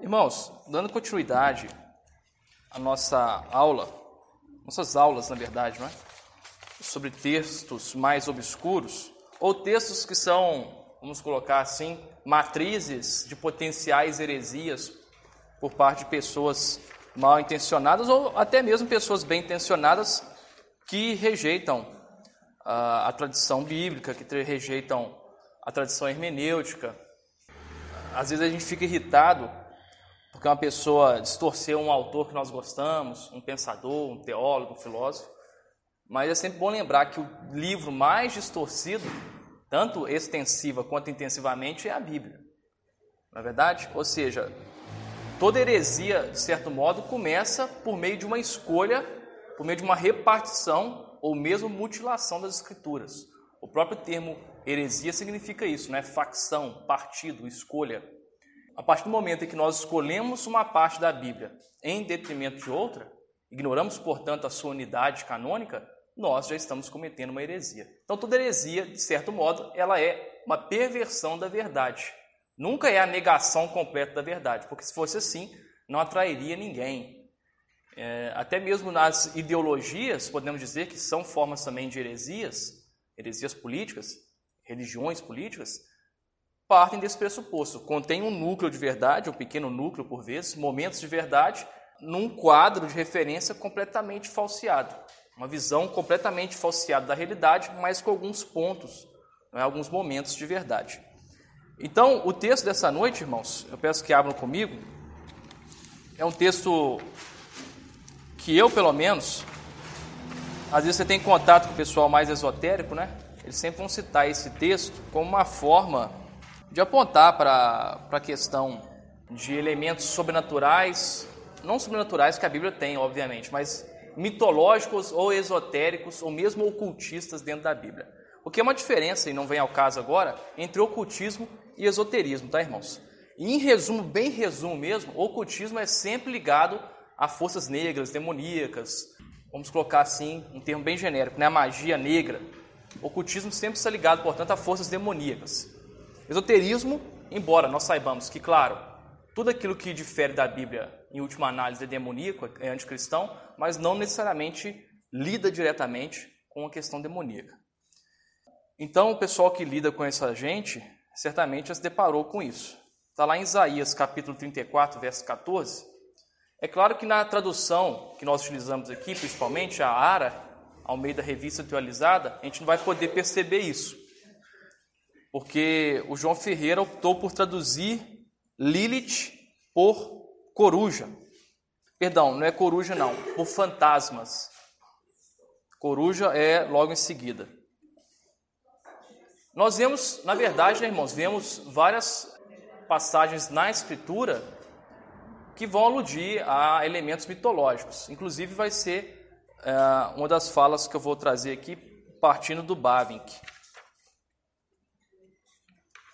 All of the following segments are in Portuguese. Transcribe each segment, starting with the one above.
Irmãos, dando continuidade à nossa aula, nossas aulas, na verdade, não é? sobre textos mais obscuros, ou textos que são, vamos colocar assim, matrizes de potenciais heresias por parte de pessoas mal intencionadas ou até mesmo pessoas bem intencionadas que rejeitam a, a tradição bíblica, que rejeitam a tradição hermenêutica. Às vezes a gente fica irritado porque uma pessoa distorceu um autor que nós gostamos, um pensador, um teólogo, um filósofo. Mas é sempre bom lembrar que o livro mais distorcido, tanto extensiva quanto intensivamente, é a Bíblia. Não é verdade? Ou seja, toda heresia, de certo modo, começa por meio de uma escolha, por meio de uma repartição ou mesmo mutilação das Escrituras. O próprio termo heresia significa isso, né? Facção, partido, escolha. A partir do momento em que nós escolhemos uma parte da Bíblia em detrimento de outra, ignoramos, portanto, a sua unidade canônica, nós já estamos cometendo uma heresia. Então, toda heresia, de certo modo, ela é uma perversão da verdade. Nunca é a negação completa da verdade, porque se fosse assim, não atrairia ninguém. É, até mesmo nas ideologias, podemos dizer que são formas também de heresias, heresias políticas, religiões políticas, partem desse pressuposto. Contém um núcleo de verdade, um pequeno núcleo por vezes, momentos de verdade, num quadro de referência completamente falseado. Uma visão completamente falseada da realidade, mas com alguns pontos, né, alguns momentos de verdade. Então, o texto dessa noite, irmãos, eu peço que abram comigo, é um texto que eu, pelo menos, às vezes você tem contato com o pessoal mais esotérico, né? Eles sempre vão citar esse texto como uma forma de apontar para a questão de elementos sobrenaturais, não sobrenaturais que a Bíblia tem, obviamente, mas mitológicos ou esotéricos ou mesmo ocultistas dentro da Bíblia. O que é uma diferença, e não vem ao caso agora, entre ocultismo e esoterismo, tá, irmãos? E em resumo, bem resumo mesmo, ocultismo é sempre ligado a forças negras, demoníacas, vamos colocar assim, um termo bem genérico, né? a magia negra. Ocultismo sempre está ligado, portanto, a forças demoníacas. Esoterismo, embora nós saibamos que, claro, tudo aquilo que difere da Bíblia, em última análise, é demoníaco, é anticristão, mas não necessariamente lida diretamente com a questão demoníaca. Então, o pessoal que lida com essa gente, certamente já se deparou com isso. Está lá em Isaías, capítulo 34, verso 14. É claro que na tradução que nós utilizamos aqui, principalmente a ARA, ao meio da revista atualizada, a gente não vai poder perceber isso porque o João Ferreira optou por traduzir Lilith por coruja. Perdão, não é coruja não, por fantasmas. Coruja é logo em seguida. Nós vemos, na verdade, né, irmãos, vemos várias passagens na Escritura que vão aludir a elementos mitológicos. Inclusive, vai ser é, uma das falas que eu vou trazer aqui, partindo do Bavinck.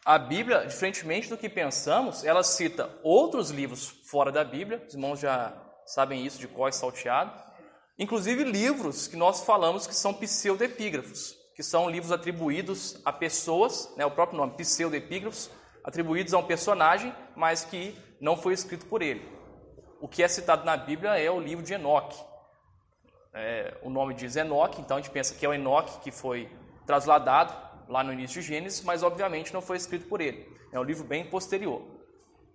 A Bíblia, diferentemente do que pensamos, ela cita outros livros fora da Bíblia, os irmãos já sabem isso de cós salteado, inclusive livros que nós falamos que são pseudepígrafos, que são livros atribuídos a pessoas, né, o próprio nome, pseudepígrafos, atribuídos a um personagem, mas que não foi escrito por ele. O que é citado na Bíblia é o livro de Enoque. É, o nome diz Enoque, então a gente pensa que é o Enoque que foi trasladado lá no início de Gênesis, mas obviamente não foi escrito por ele. É um livro bem posterior.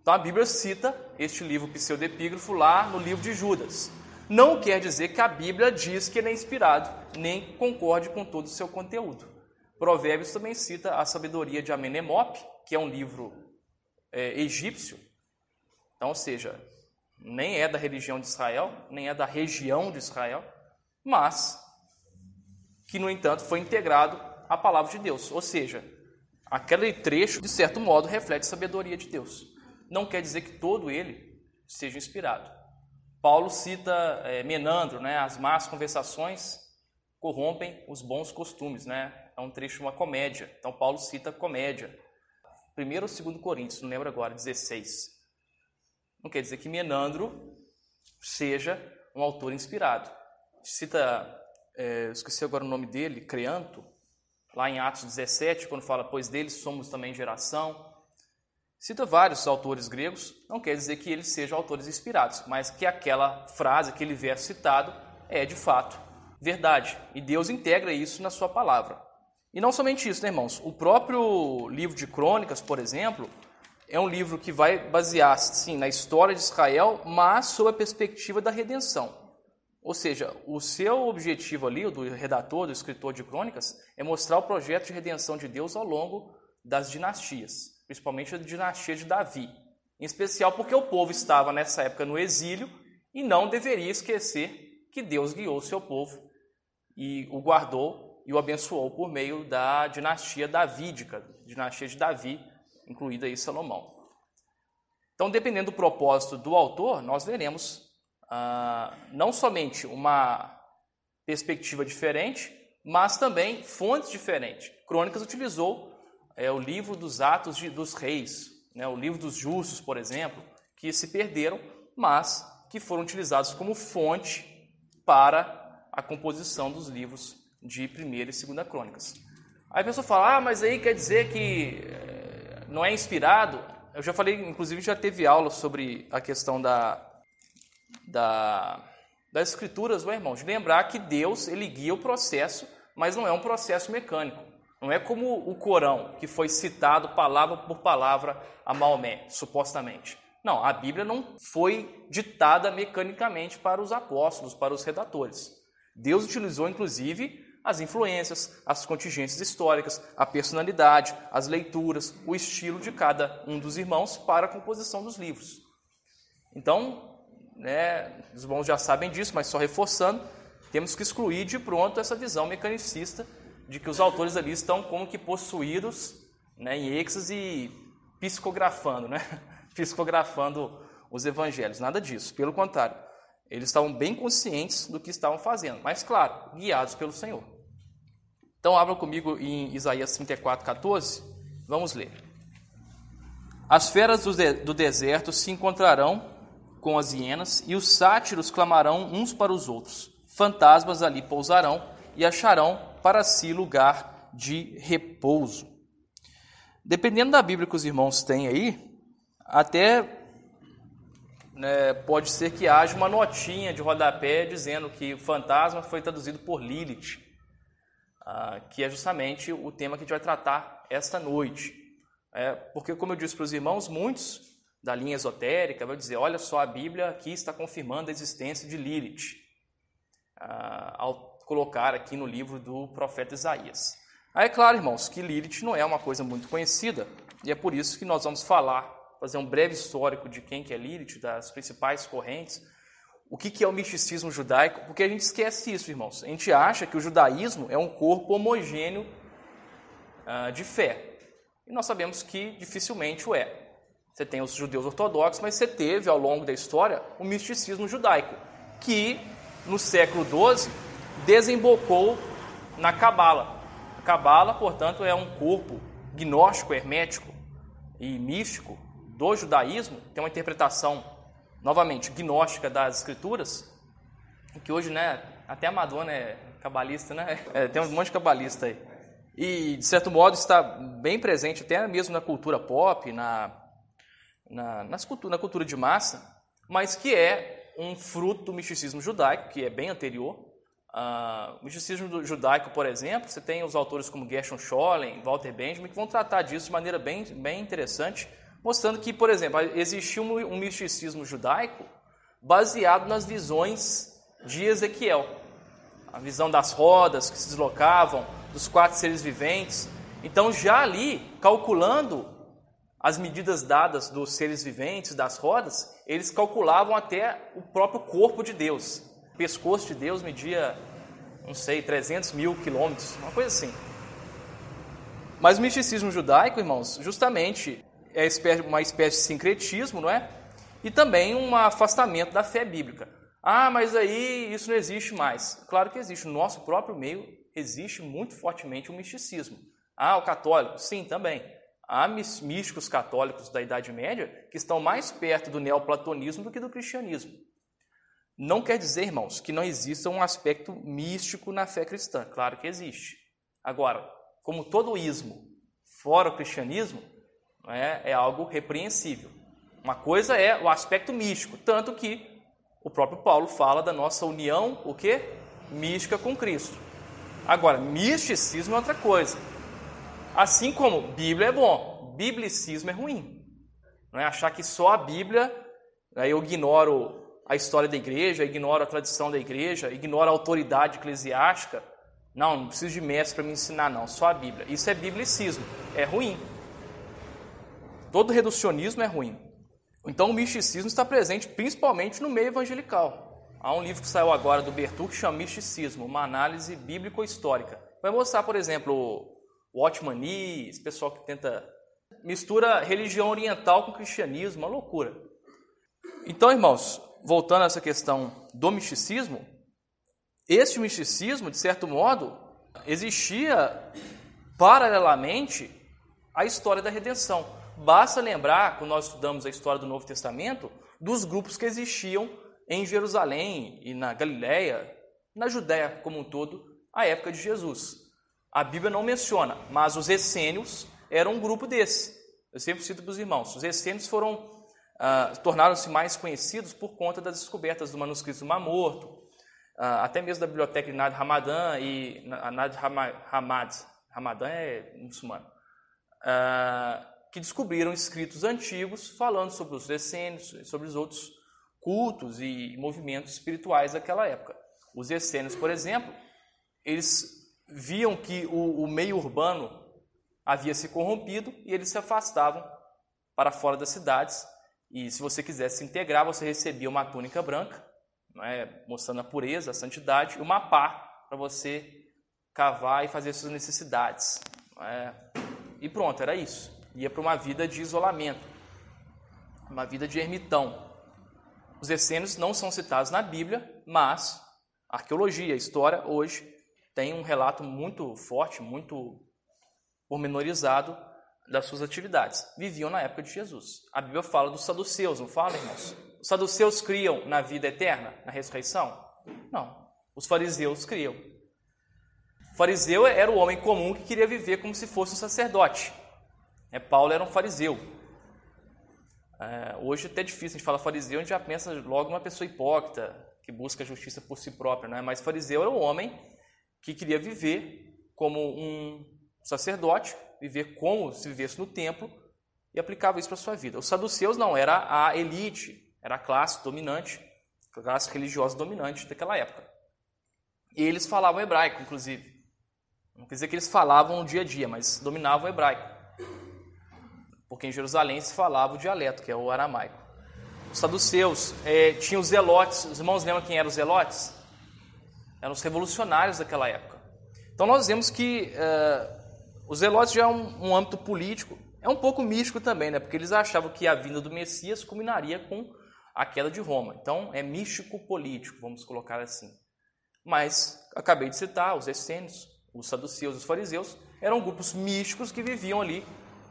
Então a Bíblia cita este livro pseudepígrafo lá no livro de Judas. Não quer dizer que a Bíblia diz que ele é inspirado, nem concorde com todo o seu conteúdo. Provérbios também cita a sabedoria de Amenemop, que é um livro é, egípcio, então, ou seja, nem é da religião de Israel, nem é da região de Israel, mas que, no entanto, foi integrado a palavra de Deus. Ou seja, aquele trecho, de certo modo, reflete a sabedoria de Deus. Não quer dizer que todo ele seja inspirado. Paulo cita é, Menandro, né? As más conversações corrompem os bons costumes, né? É um trecho uma comédia. Então Paulo cita comédia. Primeiro ou segundo Coríntios, não lembro agora, 16. Não quer dizer que Menandro seja um autor inspirado. Cita, é, esqueci agora o nome dele, Creanto, lá em Atos 17, quando fala, pois deles somos também geração. cita vários autores gregos, não quer dizer que eles sejam autores inspirados, mas que aquela frase, aquele verso citado é de fato verdade. E Deus integra isso na sua palavra. E não somente isso, né, irmãos? O próprio livro de Crônicas, por exemplo, é um livro que vai basear, sim, na história de Israel, mas sob a perspectiva da redenção. Ou seja, o seu objetivo ali, do redator, do escritor de crônicas, é mostrar o projeto de redenção de Deus ao longo das dinastias, principalmente a dinastia de Davi. Em especial porque o povo estava nessa época no exílio e não deveria esquecer que Deus guiou o seu povo e o guardou e o abençoou por meio da dinastia davídica, dinastia de Davi, incluída aí Salomão. Então, dependendo do propósito do autor, nós veremos ah, não somente uma perspectiva diferente, mas também fontes diferentes. Crônicas utilizou é, o livro dos Atos de, dos Reis, né, o livro dos Justos, por exemplo, que se perderam, mas que foram utilizados como fonte para a composição dos livros de primeira e segunda crônicas. Aí a pessoa fala, ah, mas aí quer dizer que eh, não é inspirado? Eu já falei, inclusive já teve aula sobre a questão da, da, das escrituras, meu irmão, de lembrar que Deus ele guia o processo, mas não é um processo mecânico. Não é como o Corão, que foi citado palavra por palavra a Maomé, supostamente. Não, a Bíblia não foi ditada mecanicamente para os apóstolos, para os redatores. Deus utilizou, inclusive, as influências, as contingências históricas, a personalidade, as leituras, o estilo de cada um dos irmãos para a composição dos livros. Então, né, os irmãos já sabem disso, mas só reforçando, temos que excluir de pronto essa visão mecanicista de que os autores ali estão como que possuídos né, em êxtase psicografando, né? psicografando os evangelhos. Nada disso, pelo contrário. Eles estavam bem conscientes do que estavam fazendo, mas claro, guiados pelo Senhor. Então abra comigo em Isaías 34, 14. Vamos ler. As feras do, de do deserto se encontrarão com as hienas, e os sátiros clamarão uns para os outros. Fantasmas ali pousarão e acharão para si lugar de repouso. Dependendo da Bíblia que os irmãos têm aí, até né, pode ser que haja uma notinha de rodapé dizendo que o fantasma foi traduzido por Lilith, ah, que é justamente o tema que a gente vai tratar esta noite. É, porque, como eu disse para os irmãos, muitos da linha esotérica vai dizer: olha só, a Bíblia aqui está confirmando a existência de Lilith, ah, ao colocar aqui no livro do profeta Isaías. Aí é claro, irmãos, que Lilith não é uma coisa muito conhecida, e é por isso que nós vamos falar, fazer um breve histórico de quem que é Lilith, das principais correntes, o que, que é o misticismo judaico, porque a gente esquece isso, irmãos. A gente acha que o judaísmo é um corpo homogêneo ah, de fé, e nós sabemos que dificilmente o é. Você tem os judeus ortodoxos, mas você teve ao longo da história o misticismo judaico, que no século XII desembocou na Cabala. A Cabala, portanto, é um corpo gnóstico, hermético e místico do judaísmo, tem uma interpretação, novamente, gnóstica das escrituras, que hoje, né, até a Madonna é cabalista, né? É, tem um monte de cabalista aí. E, de certo modo, está bem presente até mesmo na cultura pop, na na, nas cultura, na cultura de massa, mas que é um fruto do misticismo judaico, que é bem anterior. Uh, o misticismo judaico, por exemplo, você tem os autores como Gershon Scholem, Walter Benjamin, que vão tratar disso de maneira bem, bem interessante, mostrando que, por exemplo, existiu um, um misticismo judaico baseado nas visões de Ezequiel. A visão das rodas que se deslocavam, dos quatro seres viventes. Então, já ali, calculando as medidas dadas dos seres viventes, das rodas, eles calculavam até o próprio corpo de Deus. O pescoço de Deus media, não sei, 300 mil quilômetros, uma coisa assim. Mas o misticismo judaico, irmãos, justamente é uma espécie de sincretismo, não é? E também um afastamento da fé bíblica. Ah, mas aí isso não existe mais. Claro que existe. No nosso próprio meio existe muito fortemente o misticismo. Ah, o católico? Sim, também. Há místicos católicos da Idade Média que estão mais perto do neoplatonismo do que do cristianismo. Não quer dizer, irmãos, que não exista um aspecto místico na fé cristã. Claro que existe. Agora, como todo ismo, fora o cristianismo, é, é algo repreensível. Uma coisa é o aspecto místico, tanto que o próprio Paulo fala da nossa união, o que? Mística com Cristo. Agora, misticismo é outra coisa. Assim como Bíblia é bom, biblicismo é ruim. Não é achar que só a Bíblia, aí eu ignoro a história da igreja, ignoro a tradição da igreja, ignoro a autoridade eclesiástica. Não, não preciso de mestre para me ensinar, não, só a Bíblia. Isso é biblicismo, é ruim. Todo reducionismo é ruim. Então o misticismo está presente principalmente no meio evangelical. Há um livro que saiu agora do Bertu que chama Misticismo, uma análise bíblico-histórica. Vai mostrar, por exemplo, o Watchman Nee, esse pessoal que tenta mistura religião oriental com cristianismo, uma loucura. Então, irmãos, voltando a essa questão do misticismo, este misticismo, de certo modo, existia paralelamente à história da redenção. Basta lembrar, quando nós estudamos a história do Novo Testamento, dos grupos que existiam em Jerusalém e na Galiléia, na Judéia como um todo, à época de Jesus. A Bíblia não menciona, mas os essênios eram um grupo desse. Eu sempre cito para os irmãos. Os essênios foram uh, tornaram-se mais conhecidos por conta das descobertas do manuscrito do Mar Morto, uh, até mesmo da biblioteca de Nad Hamadan e Nad Hamad, Hamadan é muçulmano, uh, que descobriram escritos antigos falando sobre os essênios, sobre os outros cultos e movimentos espirituais daquela época. Os essênios, por exemplo, eles viam que o, o meio urbano havia se corrompido e eles se afastavam para fora das cidades. E se você quisesse se integrar, você recebia uma túnica branca, é, mostrando a pureza, a santidade, e uma pá para você cavar e fazer suas necessidades. É, e pronto, era isso. Ia para uma vida de isolamento, uma vida de ermitão. Os essênios não são citados na Bíblia, mas a arqueologia, história hoje tem um relato muito forte, muito pormenorizado das suas atividades. Viviam na época de Jesus. A Bíblia fala dos saduceus, não fala, irmãos? Os saduceus criam na vida eterna, na ressurreição? Não. Os fariseus criam. O fariseu era o homem comum que queria viver como se fosse um sacerdote. É, Paulo era um fariseu. É, hoje é até difícil a gente falar fariseu, a gente já pensa logo numa pessoa hipócrita, que busca a justiça por si própria, né? mas fariseu era o homem que queria viver como um sacerdote, viver como se vivesse no templo e aplicava isso para sua vida. Os saduceus não, era a elite, era a classe dominante, a classe religiosa dominante daquela época. E eles falavam hebraico, inclusive. Não quer dizer que eles falavam no dia a dia, mas dominavam o hebraico. Porque em Jerusalém se falava o dialeto, que é o aramaico. Os saduceus é, tinham os zelotes. Os irmãos lembram quem eram os zelotes? Eram os revolucionários daquela época. Então nós vemos que uh, os zelotes já é um, um, âmbito político, é um pouco místico também, né? porque eles achavam que a vinda do Messias culminaria com a queda de Roma. Então é místico político, vamos colocar assim. Mas acabei de citar os essênios, os saduceus, os fariseus, eram grupos místicos que viviam ali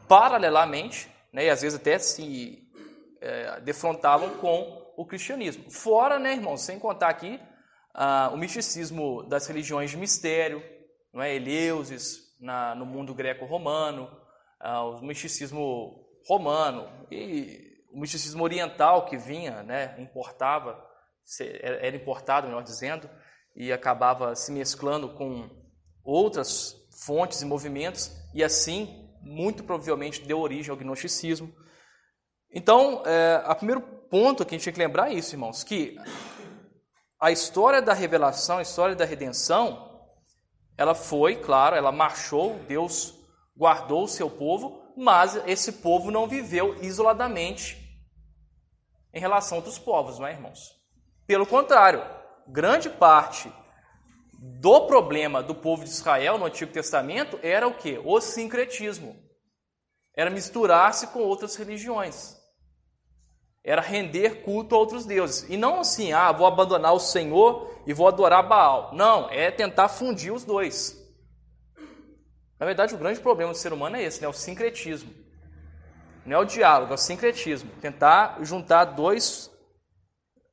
paralelamente, né? e às vezes até se é, defrontavam com o cristianismo. Fora, né, irmãos, sem contar aqui ah, o misticismo das religiões de mistério, não é? Eleusis na, no mundo greco-romano, ah, o misticismo romano e o misticismo oriental que vinha, né, importava, era importado, melhor dizendo, e acabava se mesclando com outras fontes e movimentos, e assim, muito provavelmente, deu origem ao gnosticismo. Então, é, o primeiro ponto que a gente tem que lembrar é isso, irmãos, que a história da revelação, a história da redenção, ela foi, claro, ela marchou, Deus guardou o seu povo, mas esse povo não viveu isoladamente em relação a outros povos, não é, irmãos? Pelo contrário, grande parte do problema do povo de Israel no Antigo Testamento era o que? O sincretismo. Era misturar-se com outras religiões era render culto a outros deuses. E não assim, ah, vou abandonar o Senhor e vou adorar Baal. Não, é tentar fundir os dois. Na verdade, o grande problema do ser humano é esse, né? o sincretismo. Não é o diálogo, é o sincretismo. Tentar juntar dois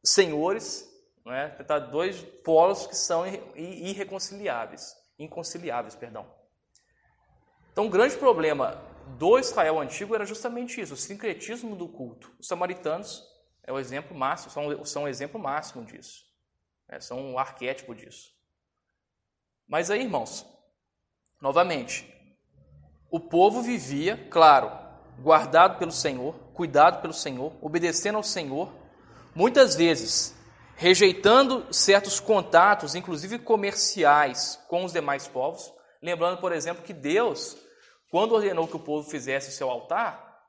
senhores, né? tentar dois polos que são irreconciliáveis, inconciliáveis, perdão. Então, o grande problema do Israel antigo era justamente isso, o sincretismo do culto. Os samaritanos é o exemplo máximo, são, são o exemplo máximo disso. Né? São um arquétipo disso. Mas aí, irmãos, novamente, o povo vivia, claro, guardado pelo Senhor, cuidado pelo Senhor, obedecendo ao Senhor, muitas vezes rejeitando certos contatos, inclusive comerciais, com os demais povos. Lembrando, por exemplo, que Deus, quando ordenou que o povo fizesse o seu altar,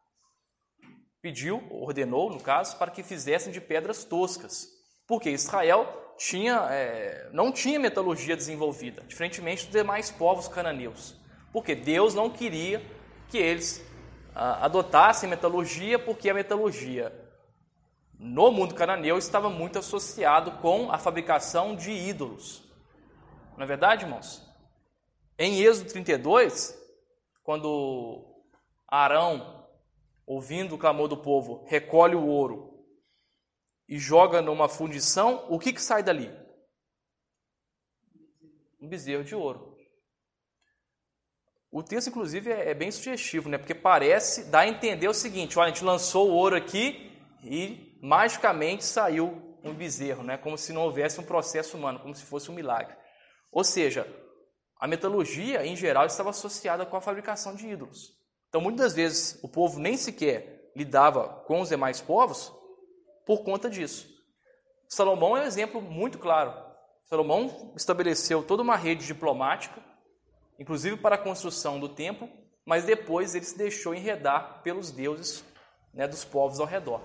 pediu, ordenou, no caso, para que fizessem de pedras toscas, porque Israel tinha, é, não tinha metalurgia desenvolvida, diferentemente dos demais povos cananeus, porque Deus não queria que eles ah, adotassem metalurgia, porque a metalurgia no mundo cananeu estava muito associado com a fabricação de ídolos. Não é verdade, irmãos? Em Êxodo 32, quando Arão, ouvindo o clamor do povo, recolhe o ouro e joga numa fundição, o que, que sai dali? Um bezerro de ouro. O texto, inclusive, é, é bem sugestivo, né? porque parece, dá a entender o seguinte: olha, a gente lançou o ouro aqui e magicamente saiu um bezerro, né? como se não houvesse um processo humano, como se fosse um milagre. Ou seja, a metalurgia, em geral, estava associada com a fabricação de ídolos. Então, muitas vezes, o povo nem sequer lidava com os demais povos por conta disso. Salomão é um exemplo muito claro. Salomão estabeleceu toda uma rede diplomática, inclusive para a construção do templo, mas depois ele se deixou enredar pelos deuses né, dos povos ao redor.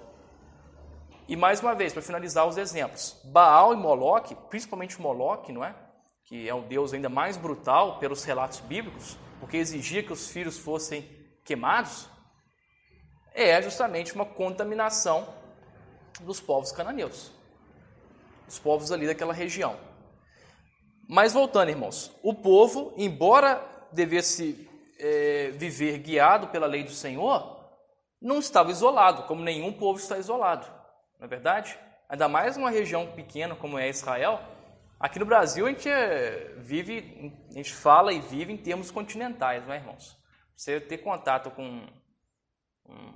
E mais uma vez, para finalizar os exemplos, Baal e Moloque, principalmente Moloque, não é? Que é um deus ainda mais brutal pelos relatos bíblicos, porque exigia que os filhos fossem queimados, é justamente uma contaminação dos povos cananeus, os povos ali daquela região. Mas voltando, irmãos, o povo, embora devesse é, viver guiado pela lei do Senhor, não estava isolado, como nenhum povo está isolado não é verdade? Ainda mais numa região pequena como é Israel. Aqui no Brasil a gente é, vive, a gente fala e vive em termos continentais, não é, irmãos? Você ter contato com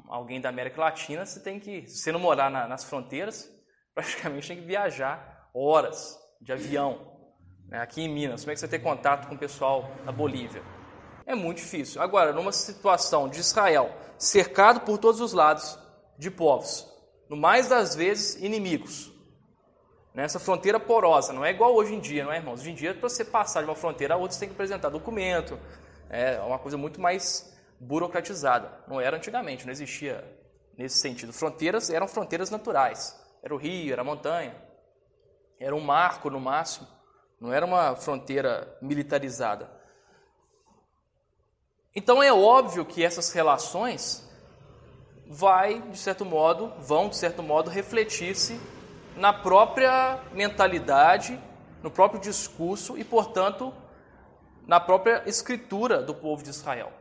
alguém da América Latina, você tem que, se você não morar na, nas fronteiras, praticamente tem que viajar horas de avião. Né? Aqui em Minas, como é que você tem contato com o pessoal da Bolívia? É muito difícil. Agora, numa situação de Israel, cercado por todos os lados de povos, no mais das vezes, inimigos. Nessa fronteira porosa, não é igual hoje em dia, não é, irmãos? Hoje em dia, para você passar de uma fronteira a outra, você tem que apresentar documento, é uma coisa muito mais burocratizada. Não era antigamente, não existia nesse sentido. Fronteiras eram fronteiras naturais. Era o rio, era a montanha, era um marco no máximo, não era uma fronteira militarizada. Então é óbvio que essas relações vai, de certo modo, vão, de certo modo, refletir-se na própria mentalidade, no próprio discurso e, portanto, na própria escritura do povo de Israel.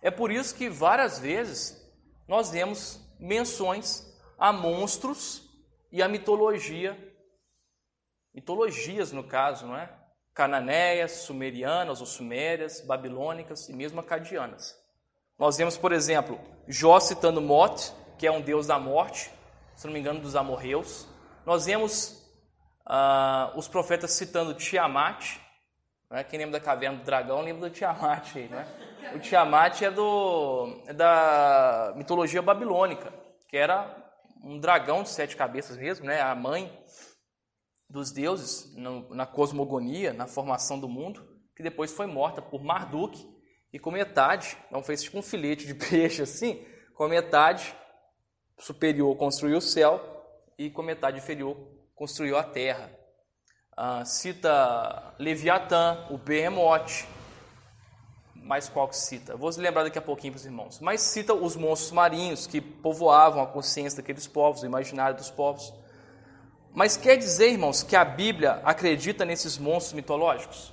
É por isso que várias vezes nós vemos menções a monstros e a mitologia, mitologias no caso, não é? Cananeias, sumerianas ou sumérias, babilônicas e mesmo acadianas. Nós vemos, por exemplo, Jó citando Mot, que é um deus da morte, se não me engano, dos amorreus. Nós vemos uh, os profetas citando Tiamat. Né? Quem lembra da caverna do dragão lembra do Tiamat. Né? O Tiamat é, do, é da mitologia babilônica, que era um dragão de sete cabeças mesmo, né? a mãe dos deuses no, na cosmogonia, na formação do mundo, que depois foi morta por Marduk, e com metade, então fez tipo um filete de peixe assim, com metade superior construiu o céu e com metade inferior construiu a terra. Ah, cita Leviatã, o Behemoth, mais qual que cita? vou lembrar daqui a pouquinho para os irmãos. Mas cita os monstros marinhos que povoavam a consciência daqueles povos, o imaginário dos povos. Mas quer dizer, irmãos, que a Bíblia acredita nesses monstros mitológicos?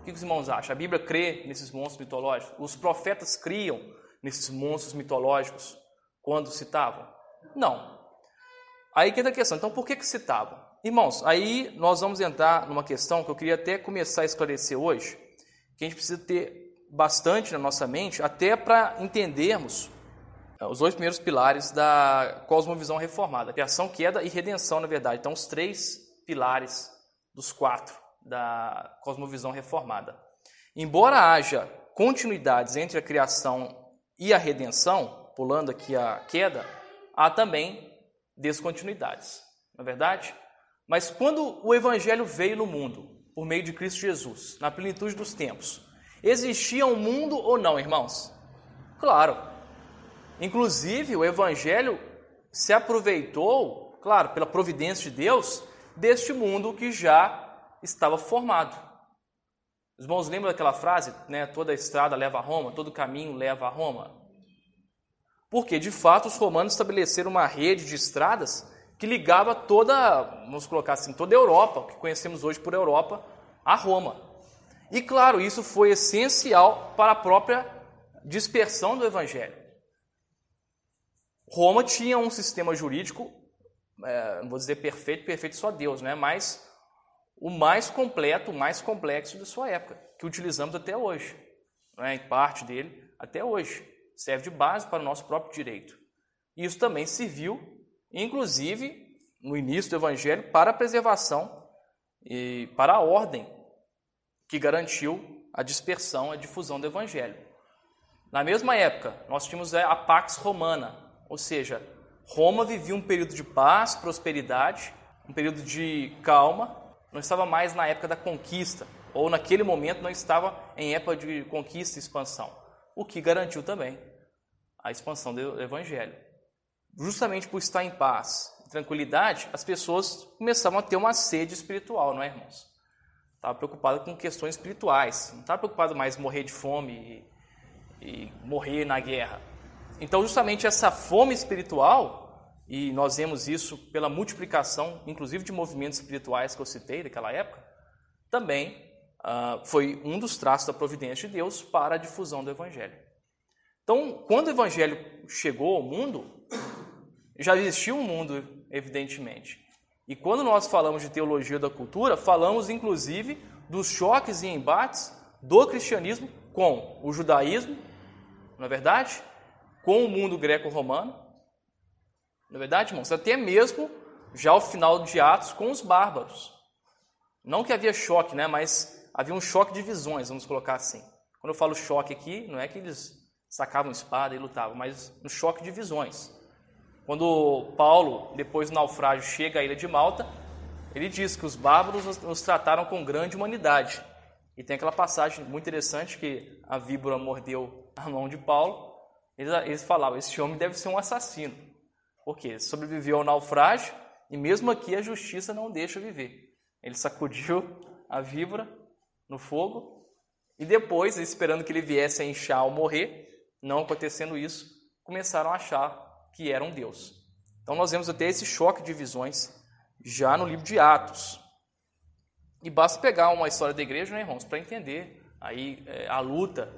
O que os irmãos acham? A Bíblia crê nesses monstros mitológicos? Os profetas criam nesses monstros mitológicos quando citavam? Não. Aí que entra a questão. Então, por que, que citavam? Irmãos, aí nós vamos entrar numa questão que eu queria até começar a esclarecer hoje, que a gente precisa ter bastante na nossa mente, até para entendermos é, os dois primeiros pilares da cosmovisão reformada: criação, queda e redenção, na verdade. Então, os três pilares dos quatro da cosmovisão reformada. Embora haja continuidades entre a criação e a redenção, pulando aqui a queda, há também descontinuidades, não é verdade? Mas quando o evangelho veio no mundo, por meio de Cristo Jesus, na plenitude dos tempos, existia um mundo ou não, irmãos? Claro. Inclusive, o evangelho se aproveitou, claro, pela providência de Deus, deste mundo que já estava formado. Os irmãos lembram daquela frase, né? Toda estrada leva a Roma, todo caminho leva a Roma? Porque, de fato, os romanos estabeleceram uma rede de estradas que ligava toda, vamos colocar assim, toda a Europa, o que conhecemos hoje por Europa, a Roma. E, claro, isso foi essencial para a própria dispersão do Evangelho. Roma tinha um sistema jurídico, é, não vou dizer perfeito, perfeito só Deus, né? mas o mais completo, o mais complexo da sua época, que utilizamos até hoje, né, em parte dele até hoje. Serve de base para o nosso próprio direito. Isso também serviu, inclusive, no início do Evangelho, para a preservação e para a ordem que garantiu a dispersão, a difusão do Evangelho. Na mesma época, nós tínhamos a Pax Romana, ou seja, Roma vivia um período de paz, prosperidade, um período de calma, não estava mais na época da conquista, ou naquele momento não estava em época de conquista e expansão, o que garantiu também a expansão do evangelho. Justamente por estar em paz, tranquilidade, as pessoas começavam a ter uma sede espiritual, não é, irmãos? Estava preocupado com questões espirituais, não estava preocupado mais em morrer de fome e, e morrer na guerra. Então, justamente essa fome espiritual e nós vemos isso pela multiplicação, inclusive de movimentos espirituais que eu citei daquela época, também uh, foi um dos traços da providência de Deus para a difusão do Evangelho. Então, quando o Evangelho chegou ao mundo, já existia um mundo, evidentemente. E quando nós falamos de teologia da cultura, falamos inclusive dos choques e embates do cristianismo com o judaísmo, não é verdade? Com o mundo greco-romano na é verdade, irmãos, até mesmo já ao final de Atos com os bárbaros. Não que havia choque, né, mas havia um choque de visões, vamos colocar assim. Quando eu falo choque aqui, não é que eles sacavam espada e lutavam, mas um choque de visões. Quando Paulo, depois do naufrágio, chega à ilha de Malta, ele diz que os bárbaros nos trataram com grande humanidade. E tem aquela passagem muito interessante que a víbora mordeu a mão de Paulo. Eles, eles falavam: esse homem deve ser um assassino. Porque sobreviveu ao naufrágio e mesmo aqui a justiça não deixa viver. Ele sacudiu a víbora no fogo e depois, esperando que ele viesse a inchar ou morrer, não acontecendo isso, começaram a achar que era um Deus. Então nós vemos até esse choque de visões já no livro de Atos. E basta pegar uma história da igreja, né, irmãos, para entender aí é, a luta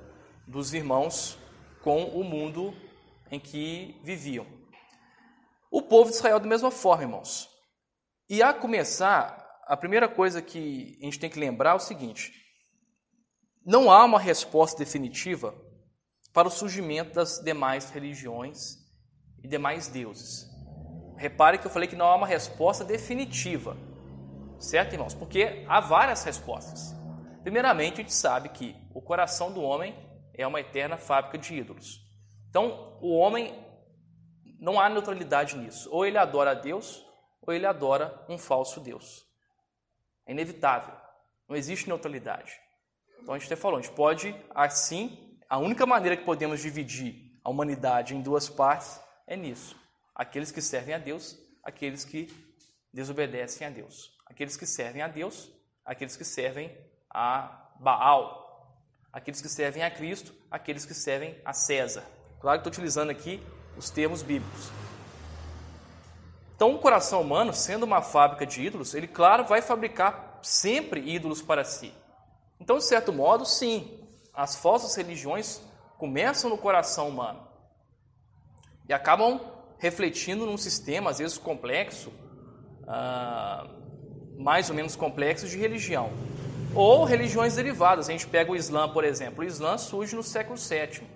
dos irmãos com o mundo em que viviam. O povo de Israel da mesma forma, irmãos. E a começar, a primeira coisa que a gente tem que lembrar é o seguinte: não há uma resposta definitiva para o surgimento das demais religiões e demais deuses. Repare que eu falei que não há uma resposta definitiva, certo, irmãos? Porque há várias respostas. Primeiramente, a gente sabe que o coração do homem é uma eterna fábrica de ídolos. Então, o homem não há neutralidade nisso. Ou ele adora a Deus, ou ele adora um falso Deus. É inevitável. Não existe neutralidade. Então a gente até falou, a gente pode, assim, a única maneira que podemos dividir a humanidade em duas partes é nisso. Aqueles que servem a Deus, aqueles que desobedecem a Deus. Aqueles que servem a Deus, aqueles que servem a Baal. Aqueles que servem a Cristo, aqueles que servem a César. Claro que estou utilizando aqui os termos bíblicos. Então, o coração humano, sendo uma fábrica de ídolos, ele, claro, vai fabricar sempre ídolos para si. Então, de certo modo, sim, as falsas religiões começam no coração humano e acabam refletindo num sistema, às vezes complexo, uh, mais ou menos complexo, de religião. Ou religiões derivadas. A gente pega o Islã, por exemplo. O Islã surge no século VII,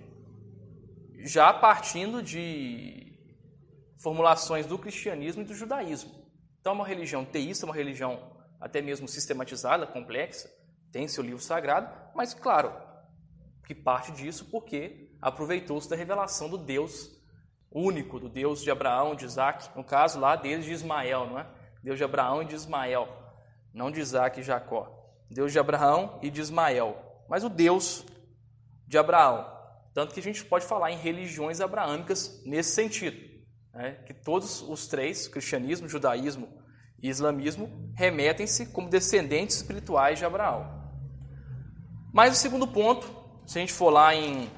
já partindo de formulações do cristianismo e do judaísmo. Então, é uma religião teísta, uma religião até mesmo sistematizada, complexa, tem seu livro sagrado, mas, claro, que parte disso porque aproveitou-se da revelação do Deus único, do Deus de Abraão, de Isaac, no caso lá deles de Ismael, não é? Deus de Abraão e de Ismael, não de Isaac e Jacó. Deus de Abraão e de Ismael, mas o Deus de Abraão. Tanto que a gente pode falar em religiões abraâmicas nesse sentido, né? que todos os três, cristianismo, judaísmo e islamismo, remetem-se como descendentes espirituais de Abraão. Mas o segundo ponto, se a gente for lá em,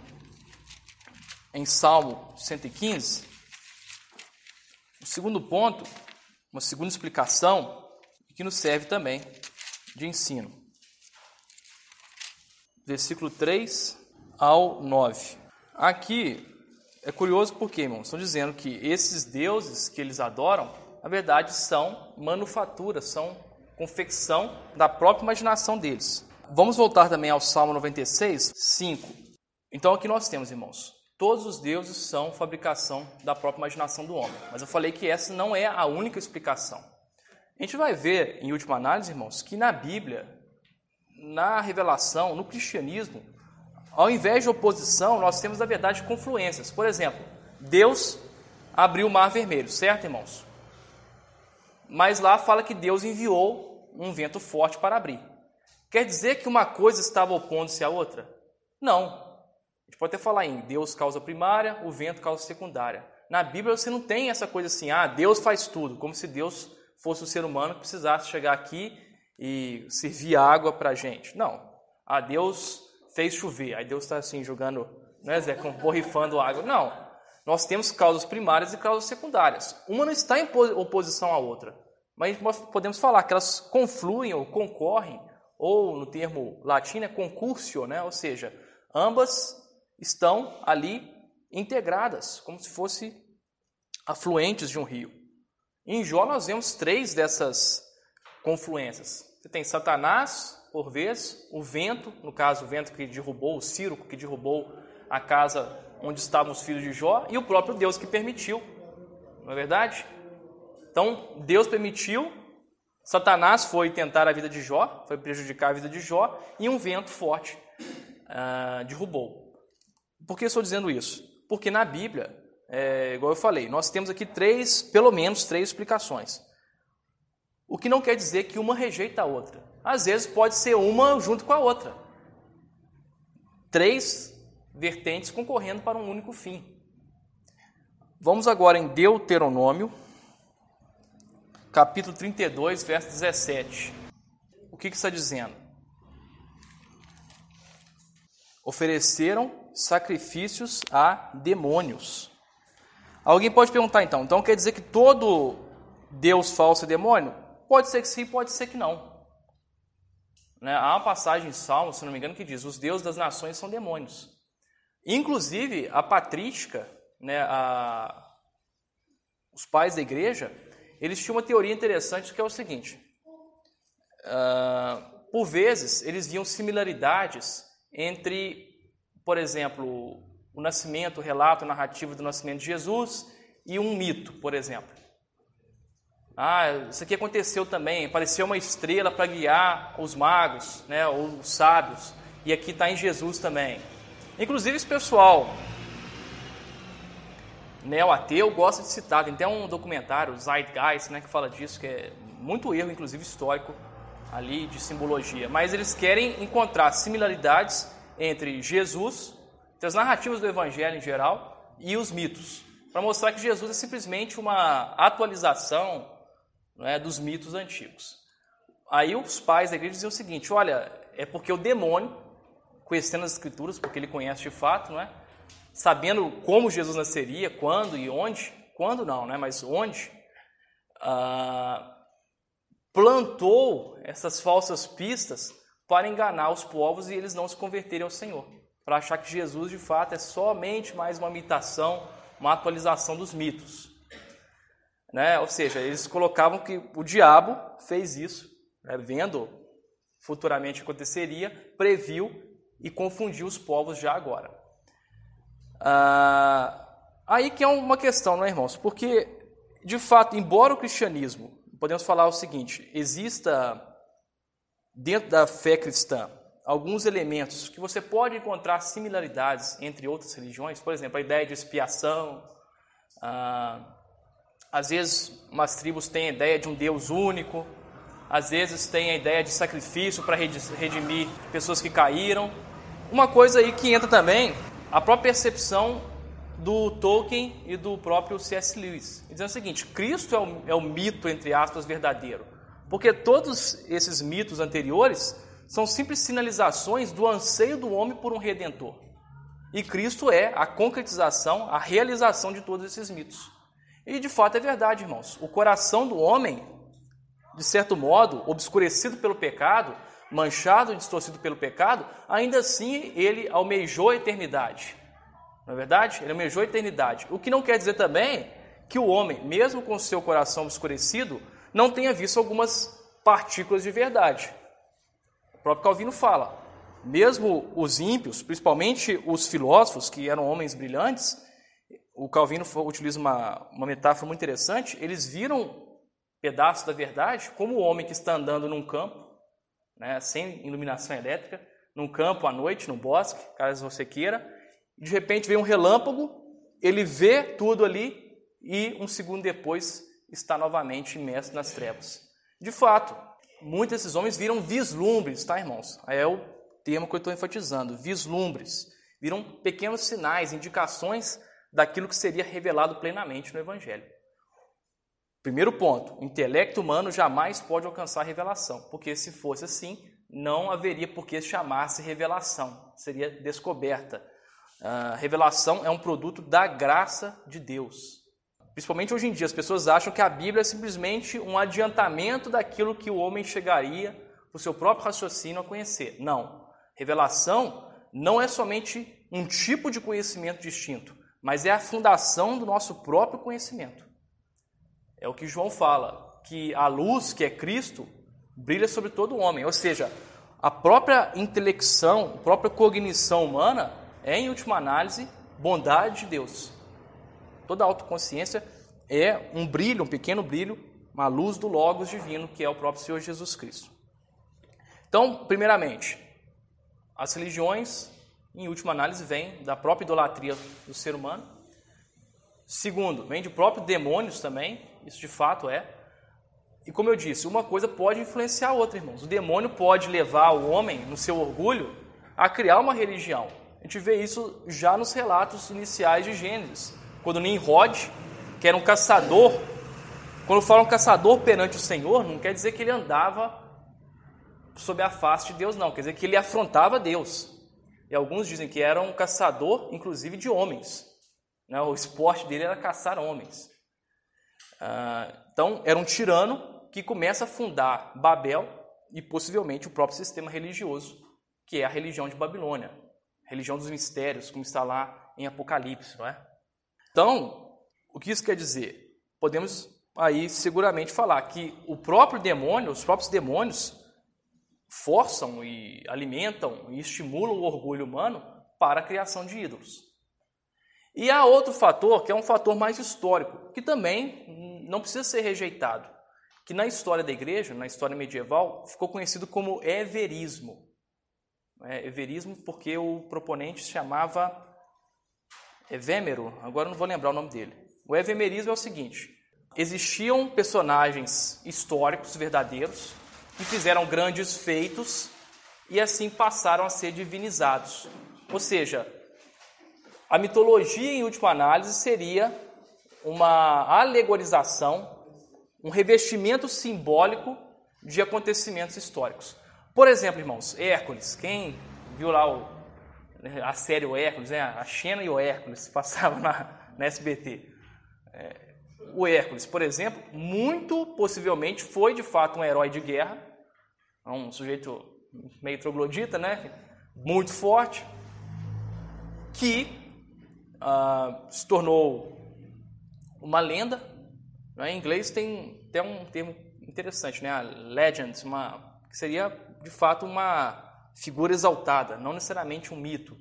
em Salmo 115, o segundo ponto, uma segunda explicação, que nos serve também de ensino versículo 3 ao 9. Aqui é curioso porque, irmãos, estão dizendo que esses deuses que eles adoram, na verdade, são manufatura, são confecção da própria imaginação deles. Vamos voltar também ao Salmo 96, 5. Então aqui nós temos, irmãos, todos os deuses são fabricação da própria imaginação do homem. Mas eu falei que essa não é a única explicação. A gente vai ver, em última análise, irmãos, que na Bíblia na revelação, no cristianismo, ao invés de oposição, nós temos, na verdade, confluências. Por exemplo, Deus abriu o mar vermelho, certo, irmãos? Mas lá fala que Deus enviou um vento forte para abrir. Quer dizer que uma coisa estava opondo-se à outra? Não. A gente pode até falar em Deus causa primária, o vento causa secundária. Na Bíblia você não tem essa coisa assim, ah, Deus faz tudo, como se Deus fosse o ser humano que precisasse chegar aqui e servir água para a gente. Não. Ah, Deus fez chover. Aí Deus está assim jogando, né, Zé, borrifando água. Não. Nós temos causas primárias e causas secundárias. Uma não está em oposição à outra. Mas nós podemos falar que elas confluem ou concorrem, ou no termo latino é concursio, né? ou seja, ambas estão ali integradas, como se fossem afluentes de um rio. Em Jó nós vemos três dessas confluências. Você tem Satanás, por vez, o vento, no caso, o vento que derrubou, o Ciro que derrubou a casa onde estavam os filhos de Jó, e o próprio Deus que permitiu. Não é verdade? Então, Deus permitiu, Satanás foi tentar a vida de Jó, foi prejudicar a vida de Jó, e um vento forte uh, derrubou. Por que estou dizendo isso? Porque na Bíblia, é, igual eu falei, nós temos aqui três, pelo menos três explicações. O que não quer dizer que uma rejeita a outra. Às vezes pode ser uma junto com a outra. Três vertentes concorrendo para um único fim. Vamos agora em Deuteronômio, capítulo 32, verso 17. O que, que está dizendo? Ofereceram sacrifícios a demônios. Alguém pode perguntar então, então quer dizer que todo Deus falso é demônio? Pode ser que sim, pode ser que não. Né? Há uma passagem em Salmo, se não me engano, que diz: os deuses das nações são demônios. Inclusive, a patrística, né, a... os pais da igreja, eles tinham uma teoria interessante que é o seguinte: uh, por vezes, eles viam similaridades entre, por exemplo, o nascimento, o relato narrativo do nascimento de Jesus e um mito, por exemplo. Ah, isso aqui aconteceu também. Apareceu uma estrela para guiar os magos, né, os sábios. E aqui está em Jesus também. Inclusive, esse pessoal neo-ateu gosta de citar. Tem até um documentário, Zeitgeist, né, que fala disso, que é muito erro, inclusive histórico, ali de simbologia. Mas eles querem encontrar similaridades entre Jesus, entre as narrativas do Evangelho em geral, e os mitos. Para mostrar que Jesus é simplesmente uma atualização não é, dos mitos antigos. Aí os pais da igreja diziam o seguinte: olha, é porque o demônio, conhecendo as escrituras, porque ele conhece de fato, não é? Sabendo como Jesus nasceria, quando e onde, quando não, né? Mas onde, ah, plantou essas falsas pistas para enganar os povos e eles não se converterem ao Senhor, para achar que Jesus de fato é somente mais uma imitação, uma atualização dos mitos. Né? Ou seja, eles colocavam que o diabo fez isso, né? vendo futuramente aconteceria, previu e confundiu os povos já agora. Ah, aí que é uma questão, não é, irmãos? Porque, de fato, embora o cristianismo, podemos falar o seguinte, exista dentro da fé cristã alguns elementos que você pode encontrar similaridades entre outras religiões, por exemplo, a ideia de expiação. Ah, às vezes, umas tribos têm a ideia de um Deus único, às vezes têm a ideia de sacrifício para redimir pessoas que caíram. Uma coisa aí que entra também, a própria percepção do Tolkien e do próprio C.S. Lewis, dizendo o seguinte: Cristo é o, é o mito, entre aspas, verdadeiro. Porque todos esses mitos anteriores são simples sinalizações do anseio do homem por um redentor. E Cristo é a concretização, a realização de todos esses mitos. E de fato é verdade, irmãos. O coração do homem, de certo modo, obscurecido pelo pecado, manchado e distorcido pelo pecado, ainda assim ele almejou a eternidade. Não é verdade? Ele almejou a eternidade. O que não quer dizer também que o homem, mesmo com seu coração obscurecido, não tenha visto algumas partículas de verdade. O próprio Calvino fala, mesmo os ímpios, principalmente os filósofos, que eram homens brilhantes, o Calvino utiliza uma, uma metáfora muito interessante, eles viram pedaços da verdade como o homem que está andando num campo, né, sem iluminação elétrica, num campo à noite, no bosque, caso você queira, de repente vem um relâmpago, ele vê tudo ali e um segundo depois está novamente imerso nas trevas. De fato, muitos desses homens viram vislumbres, tá, irmãos? É o termo que eu estou enfatizando: vislumbres. Viram pequenos sinais, indicações daquilo que seria revelado plenamente no Evangelho. Primeiro ponto: o intelecto humano jamais pode alcançar a revelação, porque se fosse assim, não haveria por que chamar-se revelação, seria descoberta. A revelação é um produto da graça de Deus. Principalmente hoje em dia, as pessoas acham que a Bíblia é simplesmente um adiantamento daquilo que o homem chegaria, por seu próprio raciocínio, a conhecer. Não. Revelação não é somente um tipo de conhecimento distinto, mas é a fundação do nosso próprio conhecimento. É o que João fala, que a luz, que é Cristo, brilha sobre todo homem. Ou seja, a própria intelecção, a própria cognição humana é, em última análise, bondade de Deus. Toda autoconsciência é um brilho, um pequeno brilho, uma luz do Logos divino, que é o próprio Senhor Jesus Cristo. Então, primeiramente, as religiões, em última análise, vêm da própria idolatria do ser humano. Segundo, vem de próprios demônios também, isso de fato é. E como eu disse, uma coisa pode influenciar a outra, irmãos. O demônio pode levar o homem, no seu orgulho, a criar uma religião. A gente vê isso já nos relatos iniciais de Gênesis quando Nimrod, que era um caçador, quando falam caçador perante o Senhor, não quer dizer que ele andava sob a face de Deus, não, quer dizer que ele afrontava Deus. E alguns dizem que era um caçador, inclusive, de homens. Né? O esporte dele era caçar homens. Ah, então, era um tirano que começa a fundar Babel e possivelmente o próprio sistema religioso, que é a religião de Babilônia, a religião dos mistérios, como está lá em Apocalipse, não é? Então, o que isso quer dizer? Podemos aí seguramente falar que o próprio demônio, os próprios demônios, forçam e alimentam e estimulam o orgulho humano para a criação de ídolos. E há outro fator, que é um fator mais histórico, que também não precisa ser rejeitado, que na história da igreja, na história medieval, ficou conhecido como everismo. É, everismo porque o proponente se chamava Evêmero, agora não vou lembrar o nome dele. O evemerismo é o seguinte: existiam personagens históricos verdadeiros que fizeram grandes feitos e assim passaram a ser divinizados. Ou seja, a mitologia, em última análise, seria uma alegorização, um revestimento simbólico de acontecimentos históricos. Por exemplo, irmãos, Hércules, quem viu lá o a série O Hércules, né? a Xena e o Hércules, passava na, na SBT. É, o Hércules, por exemplo, muito possivelmente foi de fato um herói de guerra, um sujeito meio troglodita, né? muito forte, que ah, se tornou uma lenda. Né? Em inglês tem até um termo interessante, né? A legend, uma que seria de fato uma figura exaltada, não necessariamente um mito,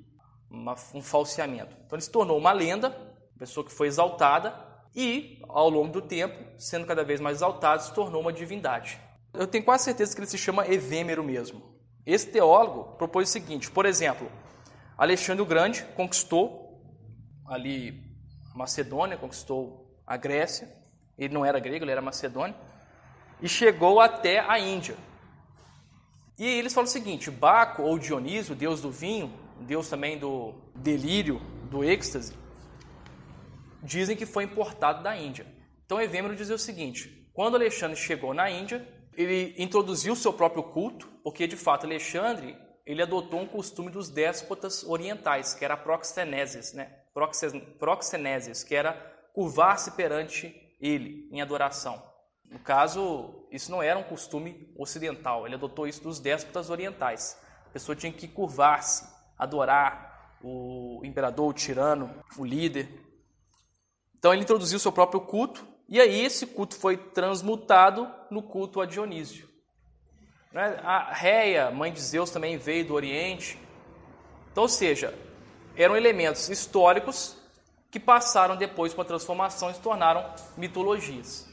uma, um falseamento. Então ele se tornou uma lenda, pessoa que foi exaltada e, ao longo do tempo, sendo cada vez mais exaltado, se tornou uma divindade. Eu tenho quase certeza que ele se chama Evêmero mesmo. Esse teólogo propôs o seguinte, por exemplo, Alexandre o Grande conquistou ali a Macedônia, conquistou a Grécia, ele não era grego, ele era macedônio, e chegou até a Índia. E eles falam o seguinte: Baco ou Dionísio, deus do vinho, deus também do delírio, do êxtase, dizem que foi importado da Índia. Então Evêmero dizia o seguinte: quando Alexandre chegou na Índia, ele introduziu seu próprio culto, porque de fato Alexandre ele adotou um costume dos déspotas orientais, que era a proxenesis, né? Proxenesis, que era curvar-se perante ele em adoração. No caso, isso não era um costume ocidental, ele adotou isso dos déspotas orientais. A pessoa tinha que curvar-se, adorar o imperador, o tirano, o líder. Então ele introduziu o seu próprio culto, e aí esse culto foi transmutado no culto a Dionísio. Né? A Réia, mãe de Zeus, também veio do Oriente. Então, ou seja, eram elementos históricos que passaram depois com a transformação e se tornaram mitologias.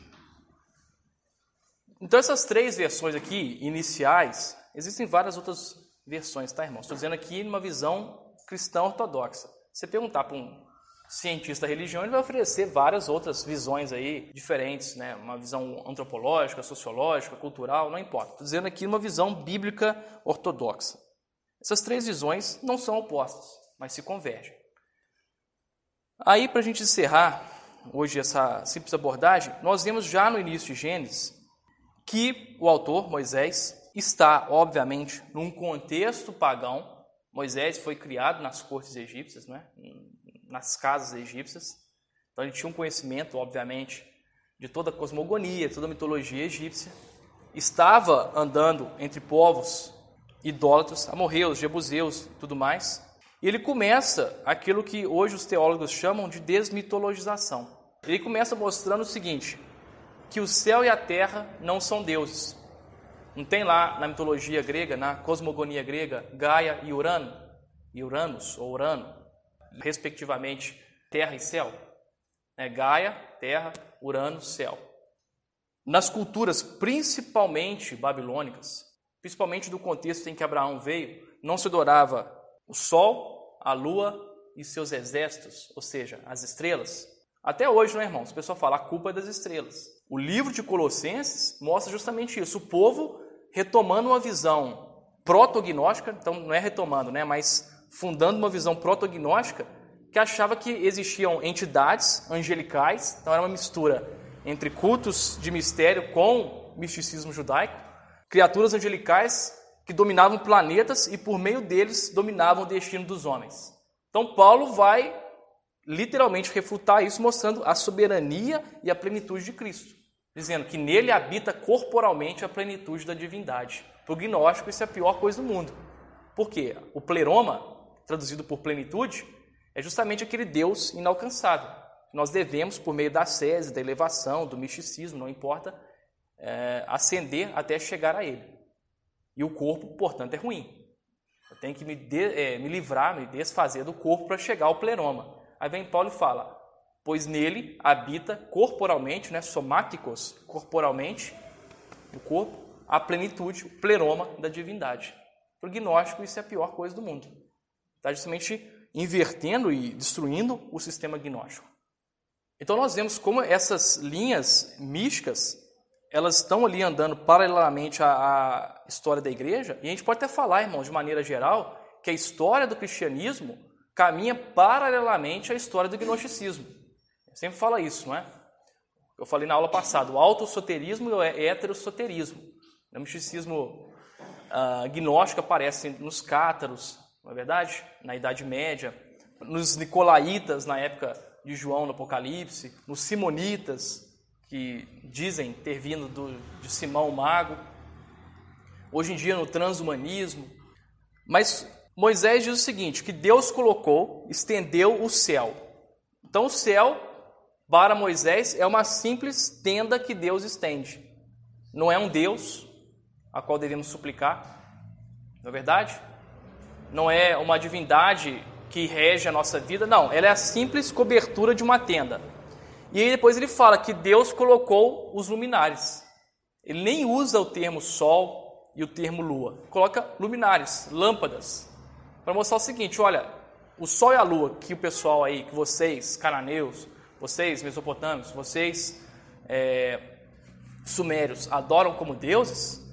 Então, essas três versões aqui, iniciais, existem várias outras versões, tá, irmão? Estou dizendo aqui numa visão cristã ortodoxa. Você perguntar para um cientista da religião, ele vai oferecer várias outras visões aí diferentes, né? Uma visão antropológica, sociológica, cultural, não importa. Estou dizendo aqui uma visão bíblica ortodoxa. Essas três visões não são opostas, mas se convergem. Aí, para a gente encerrar hoje essa simples abordagem, nós vemos já no início de Gênesis que o autor, Moisés, está, obviamente, num contexto pagão. Moisés foi criado nas cortes egípcias, né? Nas casas egípcias. Então ele tinha um conhecimento, obviamente, de toda a cosmogonia, toda a mitologia egípcia. Estava andando entre povos idólatros, amorreus, jebuseus e tudo mais. E ele começa aquilo que hoje os teólogos chamam de desmitologização. Ele começa mostrando o seguinte: que o céu e a terra não são deuses. Não tem lá na mitologia grega, na cosmogonia grega, Gaia e Urano, e Uranus ou Urano, respectivamente, terra e céu? É Gaia, terra, Urano, céu. Nas culturas, principalmente babilônicas, principalmente do contexto em que Abraão veio, não se adorava o sol, a lua e seus exércitos, ou seja, as estrelas. Até hoje, não é, irmãos? O pessoal fala a culpa é das estrelas. O livro de Colossenses mostra justamente isso. O povo retomando uma visão protognóstica, então não é retomando, né, mas fundando uma visão protognóstica que achava que existiam entidades angelicais, então era uma mistura entre cultos de mistério com misticismo judaico, criaturas angelicais que dominavam planetas e por meio deles dominavam o destino dos homens. Então Paulo vai literalmente refutar isso mostrando a soberania e a plenitude de Cristo dizendo que nele habita corporalmente a plenitude da divindade. Para o gnóstico, isso é a pior coisa do mundo. Por quê? O pleroma, traduzido por plenitude, é justamente aquele Deus inalcançável. Nós devemos, por meio da sese, da elevação, do misticismo, não importa, é, ascender até chegar a ele. E o corpo, portanto, é ruim. Eu tenho que me, de, é, me livrar, me desfazer do corpo para chegar ao pleroma. Aí vem Paulo e fala: pois nele habita corporalmente, né, somáticos, corporalmente, o corpo, a plenitude, o pleroma da divindade. Para o gnóstico, isso é a pior coisa do mundo. Está justamente invertendo e destruindo o sistema gnóstico. Então nós vemos como essas linhas místicas, elas estão ali andando paralelamente à, à história da igreja, e a gente pode até falar, irmão, de maneira geral, que a história do cristianismo caminha paralelamente à história do gnosticismo. Sempre fala isso, não é? Eu falei na aula passada, o autossoterismo e o heterossoterismo. O misticismo uh, gnóstico aparece nos cátaros, não é verdade? Na Idade Média, nos nicolaítas, na época de João no Apocalipse, nos simonitas, que dizem ter vindo do, de Simão o Mago, hoje em dia no transhumanismo. Mas Moisés diz o seguinte: que Deus colocou, estendeu o céu. Então o céu para Moisés é uma simples tenda que Deus estende. Não é um Deus, a qual devemos suplicar. Não é verdade? Não é uma divindade que rege a nossa vida, não, ela é a simples cobertura de uma tenda. E aí depois ele fala que Deus colocou os luminares. Ele nem usa o termo sol e o termo lua. Coloca luminares, lâmpadas, para mostrar o seguinte, olha, o sol e a lua que o pessoal aí, que vocês, cananeus, vocês, mesopotâmios, vocês, é, sumérios, adoram como deuses,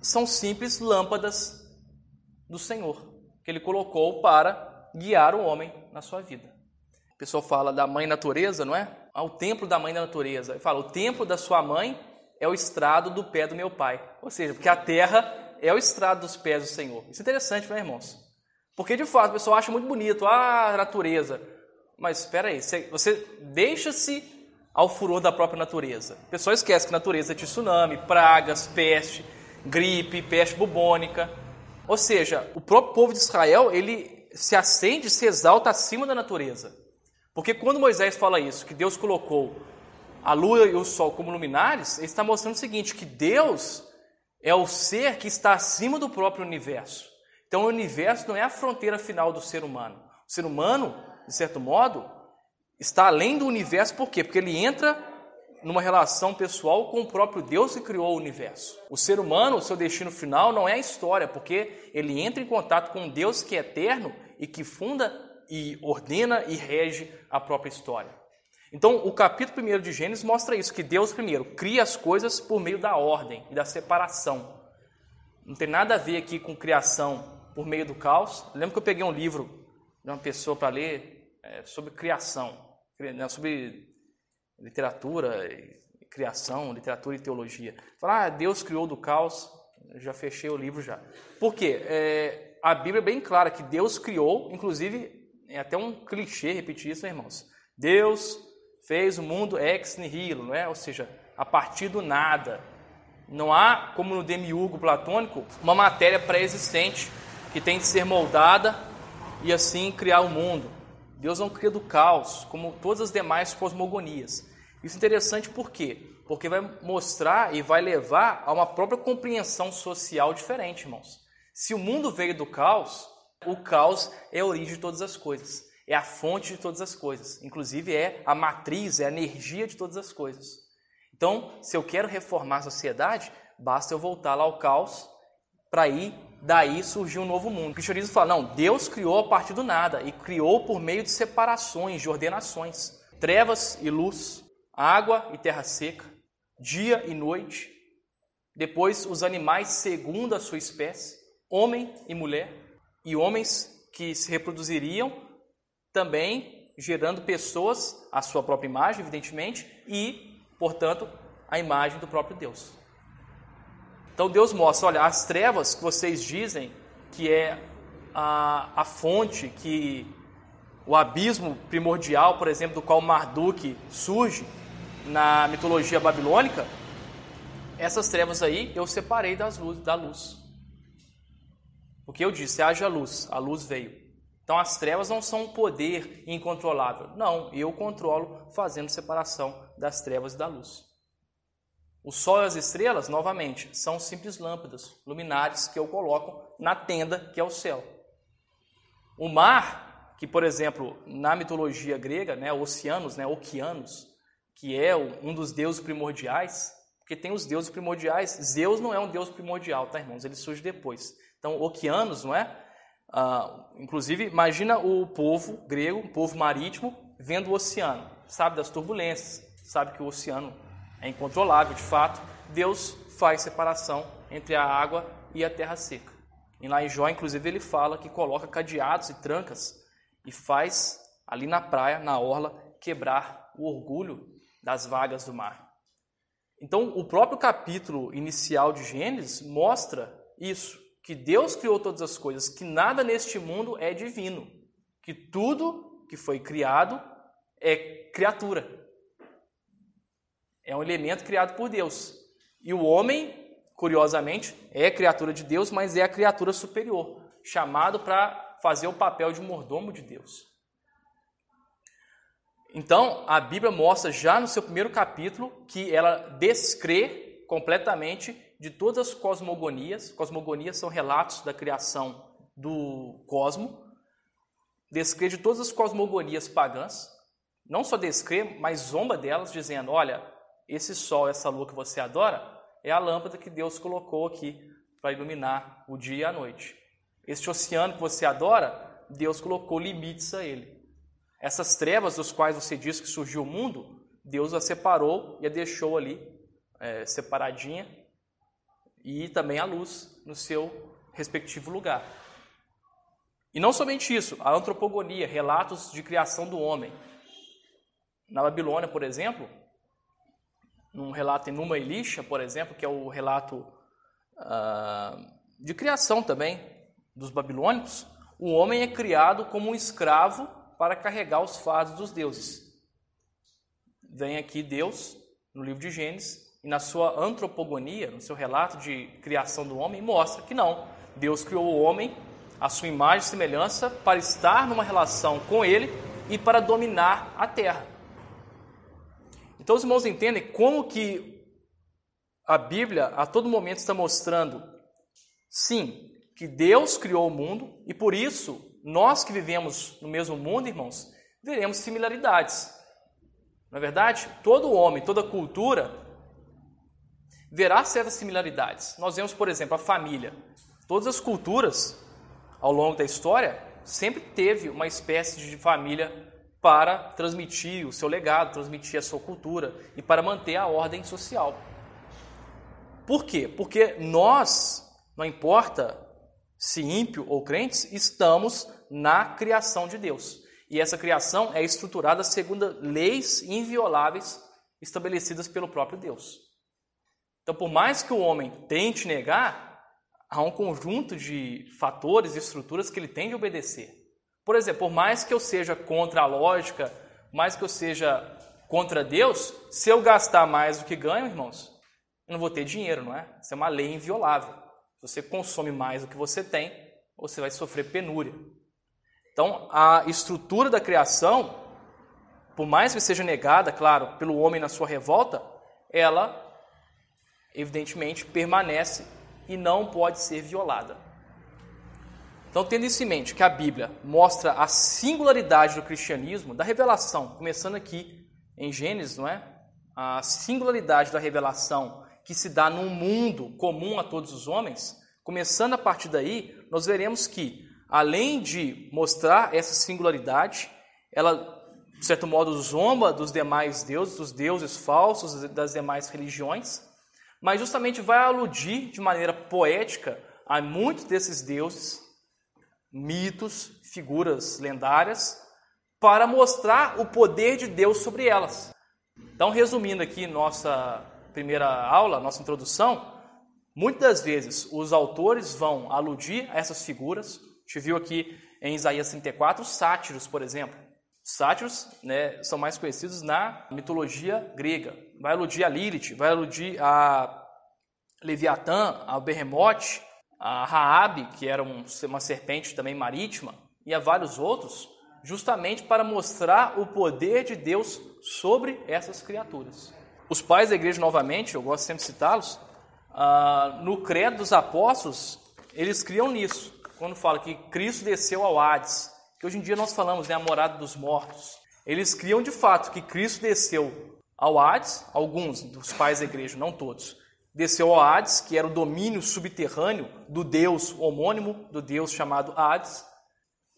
são simples lâmpadas do Senhor, que Ele colocou para guiar o homem na sua vida. O pessoal fala da mãe natureza, não é? Ah, o templo da mãe da natureza. Ele fala, o templo da sua mãe é o estrado do pé do meu pai. Ou seja, porque a terra é o estrado dos pés do Senhor. Isso é interessante, não é, irmãos? Porque, de fato, o pessoal acha muito bonito, ah, a natureza. Mas espera aí, você deixa-se ao furor da própria natureza. O pessoal esquece que natureza é tsunami, pragas, peste, gripe, peste bubônica. Ou seja, o próprio povo de Israel, ele se acende, se exalta acima da natureza. Porque quando Moisés fala isso, que Deus colocou a lua e o sol como luminares, ele está mostrando o seguinte, que Deus é o ser que está acima do próprio universo. Então o universo não é a fronteira final do ser humano. O ser humano de certo modo, está além do universo, por quê? Porque ele entra numa relação pessoal com o próprio Deus que criou o universo. O ser humano, o seu destino final não é a história, porque ele entra em contato com um Deus que é eterno e que funda e ordena e rege a própria história. Então, o capítulo 1 de Gênesis mostra isso, que Deus primeiro cria as coisas por meio da ordem e da separação. Não tem nada a ver aqui com criação por meio do caos. lembro que eu peguei um livro de uma pessoa para ler, é, sobre criação, né, sobre literatura, criação, literatura e teologia. Falar, ah, Deus criou do caos, já fechei o livro já. Por quê? É, a Bíblia é bem clara que Deus criou, inclusive, é até um clichê repetir isso, né, irmãos? Deus fez o mundo ex nihilo, não é? Ou seja, a partir do nada. Não há, como no demiurgo platônico, uma matéria pré-existente que tem de ser moldada e assim criar o mundo. Deus não cria do caos, como todas as demais cosmogonias. Isso é interessante por quê? Porque vai mostrar e vai levar a uma própria compreensão social diferente, irmãos. Se o mundo veio do caos, o caos é a origem de todas as coisas, é a fonte de todas as coisas, inclusive é a matriz, é a energia de todas as coisas. Então, se eu quero reformar a sociedade, basta eu voltar lá ao caos para ir daí surgiu um novo mundo. O cristianismo fala, não, Deus criou a partir do nada e criou por meio de separações, de ordenações. Trevas e luz, água e terra seca, dia e noite. Depois os animais segundo a sua espécie, homem e mulher, e homens que se reproduziriam também gerando pessoas à sua própria imagem, evidentemente, e, portanto, a imagem do próprio Deus. Então Deus mostra, olha, as trevas que vocês dizem que é a, a fonte, que o abismo primordial, por exemplo, do qual Marduk surge na mitologia babilônica, essas trevas aí eu separei das luz, da luz. Porque eu disse, haja luz, a luz veio. Então as trevas não são um poder incontrolável. Não, eu controlo fazendo separação das trevas e da luz. O sol e as estrelas, novamente, são simples lâmpadas, luminares que eu coloco na tenda que é o céu. O mar, que por exemplo, na mitologia grega, né, oceanos, né, oceanos, que é um dos deuses primordiais, porque tem os deuses primordiais, Zeus não é um deus primordial, tá, irmãos? Ele surge depois. Então, oceanos, não é? Ah, inclusive, imagina o povo grego, o povo marítimo, vendo o oceano, sabe das turbulências, sabe que o oceano é incontrolável de fato, Deus faz separação entre a água e a terra seca. E lá em Jó, inclusive, ele fala que coloca cadeados e trancas e faz ali na praia, na orla, quebrar o orgulho das vagas do mar. Então, o próprio capítulo inicial de Gênesis mostra isso, que Deus criou todas as coisas, que nada neste mundo é divino, que tudo que foi criado é criatura. É um elemento criado por Deus. E o homem, curiosamente, é criatura de Deus, mas é a criatura superior, chamado para fazer o papel de mordomo de Deus. Então, a Bíblia mostra já no seu primeiro capítulo que ela descrê completamente de todas as cosmogonias. Cosmogonias são relatos da criação do cosmo. Descrê de todas as cosmogonias pagãs. Não só descrê, mas zomba delas, dizendo: olha, esse sol, essa lua que você adora, é a lâmpada que Deus colocou aqui para iluminar o dia e a noite. Este oceano que você adora, Deus colocou limites a ele. Essas trevas dos quais você diz que surgiu o mundo, Deus a separou e a deixou ali é, separadinha e também a luz no seu respectivo lugar. E não somente isso, a antropogonia, relatos de criação do homem. Na Babilônia, por exemplo, num relato em Numa Elisha, por exemplo, que é o relato uh, de criação também dos babilônicos, o homem é criado como um escravo para carregar os fardos dos deuses. Vem aqui Deus, no livro de Gênesis, e na sua antropogonia, no seu relato de criação do homem, mostra que não. Deus criou o homem, a sua imagem e semelhança, para estar numa relação com ele e para dominar a terra. Então os irmãos entendem como que a Bíblia a todo momento está mostrando, sim, que Deus criou o mundo e por isso nós que vivemos no mesmo mundo, irmãos, veremos similaridades. Na é verdade, todo homem, toda cultura verá certas similaridades. Nós vemos, por exemplo, a família. Todas as culturas ao longo da história sempre teve uma espécie de família para transmitir o seu legado, transmitir a sua cultura e para manter a ordem social. Por quê? Porque nós, não importa se ímpio ou crentes, estamos na criação de Deus. E essa criação é estruturada segundo leis invioláveis estabelecidas pelo próprio Deus. Então, por mais que o homem tente negar, há um conjunto de fatores e estruturas que ele tem de obedecer. Por exemplo, por mais que eu seja contra a lógica, mais que eu seja contra Deus, se eu gastar mais do que ganho, irmãos, eu não vou ter dinheiro, não é? Isso é uma lei inviolável. Se você consome mais do que você tem, você vai sofrer penúria. Então, a estrutura da criação, por mais que seja negada, claro, pelo homem na sua revolta, ela evidentemente permanece e não pode ser violada. Então, tendo isso em mente que a Bíblia mostra a singularidade do cristianismo, da revelação, começando aqui em Gênesis, não é? A singularidade da revelação que se dá num mundo comum a todos os homens, começando a partir daí, nós veremos que além de mostrar essa singularidade, ela, de certo modo, zomba dos demais deuses, dos deuses falsos, das demais religiões, mas justamente vai aludir de maneira poética a muitos desses deuses, mitos, figuras lendárias, para mostrar o poder de Deus sobre elas. Então, resumindo aqui nossa primeira aula, nossa introdução, muitas vezes os autores vão aludir a essas figuras, gente viu aqui em Isaías 34 os sátiros, por exemplo. sátiros né, são mais conhecidos na mitologia grega. Vai aludir a Lilith, vai aludir a Leviatã, a Behemoth, a Raabe, que era um, uma serpente também marítima, e a vários outros, justamente para mostrar o poder de Deus sobre essas criaturas. Os pais da igreja, novamente, eu gosto sempre de citá-los, ah, no credo dos apóstolos, eles criam nisso quando fala que Cristo desceu ao Hades, que hoje em dia nós falamos, né, a morada dos mortos. Eles criam de fato que Cristo desceu ao Hades, alguns dos pais da igreja, não todos, desceu ao Hades, que era o domínio subterrâneo do Deus homônimo, do Deus chamado Hades,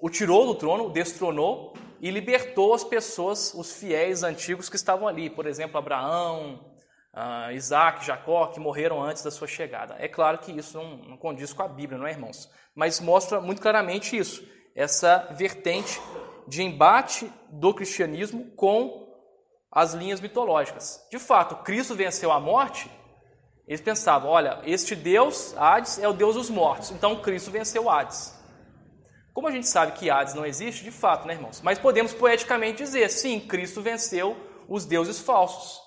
o tirou do trono, o destronou e libertou as pessoas, os fiéis antigos que estavam ali, por exemplo, Abraão, uh, Isaac, Jacó, que morreram antes da sua chegada. É claro que isso não condiz com a Bíblia, não é, irmãos? Mas mostra muito claramente isso, essa vertente de embate do cristianismo com as linhas mitológicas. De fato, Cristo venceu a morte. Eles pensavam, olha, este Deus, Hades, é o Deus dos mortos. Então Cristo venceu Hades. Como a gente sabe que Hades não existe, de fato, né, irmãos? Mas podemos poeticamente dizer, sim, Cristo venceu os deuses falsos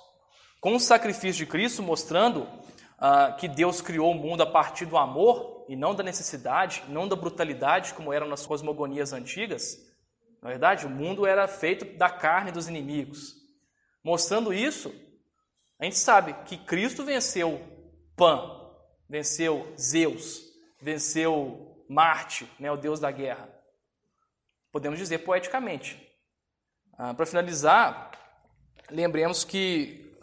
com o sacrifício de Cristo, mostrando uh, que Deus criou o mundo a partir do amor e não da necessidade, não da brutalidade, como eram nas cosmogonias antigas. Na verdade, o mundo era feito da carne dos inimigos. Mostrando isso, A gente sabe que Cristo venceu Pan, venceu Zeus, venceu Marte, né, o deus da guerra. Podemos dizer poeticamente. Ah, Para finalizar, lembremos que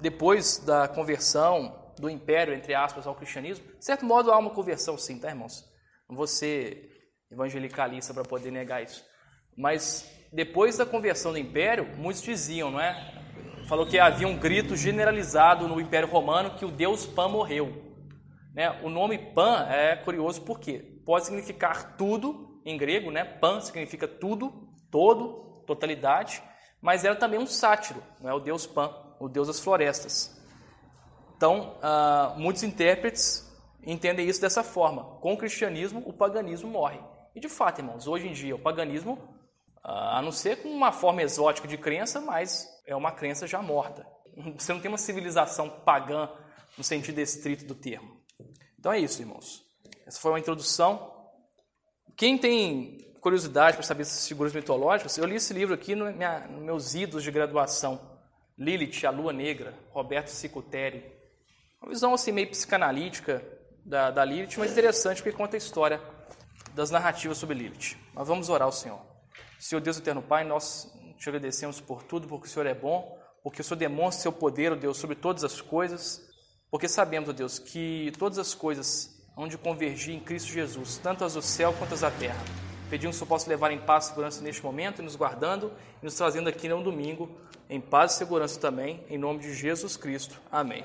depois da conversão do império, entre aspas, ao cristianismo, de certo modo há uma conversão sim, tá, irmãos? Não vou ser evangelicalista para poder negar isso. Mas depois da conversão do império, muitos diziam, não é? Falou que havia um grito generalizado no Império Romano que o deus Pan morreu. Né? O nome Pan é curioso porque pode significar tudo em grego, né? Pan significa tudo, todo, totalidade, mas era também um sátiro, não é? O deus Pan, o deus das florestas. Então, uh, muitos intérpretes entendem isso dessa forma. Com o cristianismo, o paganismo morre. E de fato, irmãos, hoje em dia o paganismo, a não ser com uma forma exótica de crença, mas é uma crença já morta. Você não tem uma civilização pagã no sentido estrito do termo. Então é isso, irmãos. Essa foi uma introdução. Quem tem curiosidade para saber essas figuras mitológicas, eu li esse livro aqui no meus idos de graduação. Lilith, a Lua Negra, Roberto Sicuteri. Uma visão assim meio psicanalítica da, da Lilith, mas interessante porque conta a história das narrativas sobre Lilith. Mas vamos orar ao Senhor. Senhor Deus Eterno Pai, nós te agradecemos por tudo, porque o Senhor é bom, porque o Senhor demonstra seu poder, ó Deus, sobre todas as coisas, porque sabemos, ó Deus, que todas as coisas hão de convergir em Cristo Jesus, tanto as do céu quanto as da terra. Pedimos que o Senhor possa levar em paz e segurança neste momento, nos guardando e nos trazendo aqui no domingo em paz e segurança também, em nome de Jesus Cristo. Amém.